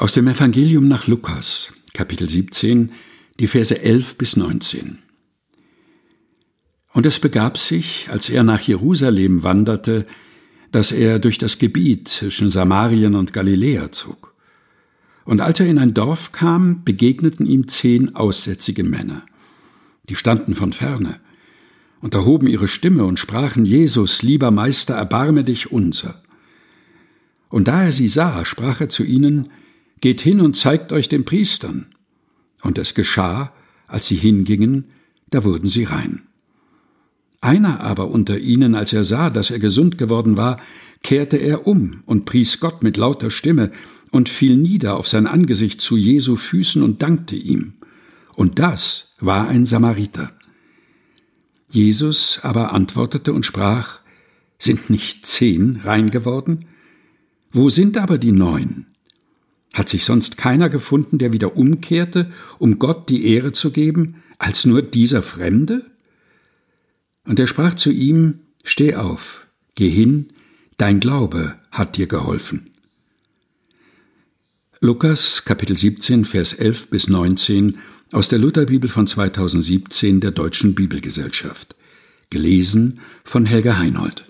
Aus dem Evangelium nach Lukas, Kapitel 17, die Verse 11 bis 19. Und es begab sich, als er nach Jerusalem wanderte, dass er durch das Gebiet zwischen Samarien und Galiläa zog. Und als er in ein Dorf kam, begegneten ihm zehn aussätzige Männer. Die standen von ferne und erhoben ihre Stimme und sprachen, Jesus, lieber Meister, erbarme dich unser. Und da er sie sah, sprach er zu ihnen, Geht hin und zeigt euch den Priestern. Und es geschah, als sie hingingen, da wurden sie rein. Einer aber unter ihnen, als er sah, dass er gesund geworden war, kehrte er um und pries Gott mit lauter Stimme und fiel nieder auf sein Angesicht zu Jesu Füßen und dankte ihm. Und das war ein Samariter. Jesus aber antwortete und sprach, Sind nicht zehn rein geworden? Wo sind aber die neun? Hat sich sonst keiner gefunden, der wieder umkehrte, um Gott die Ehre zu geben, als nur dieser Fremde? Und er sprach zu ihm, Steh auf, geh hin, dein Glaube hat dir geholfen. Lukas Kapitel 17 Vers 11 bis 19 aus der Lutherbibel von 2017 der Deutschen Bibelgesellschaft. Gelesen von Helga Heinold.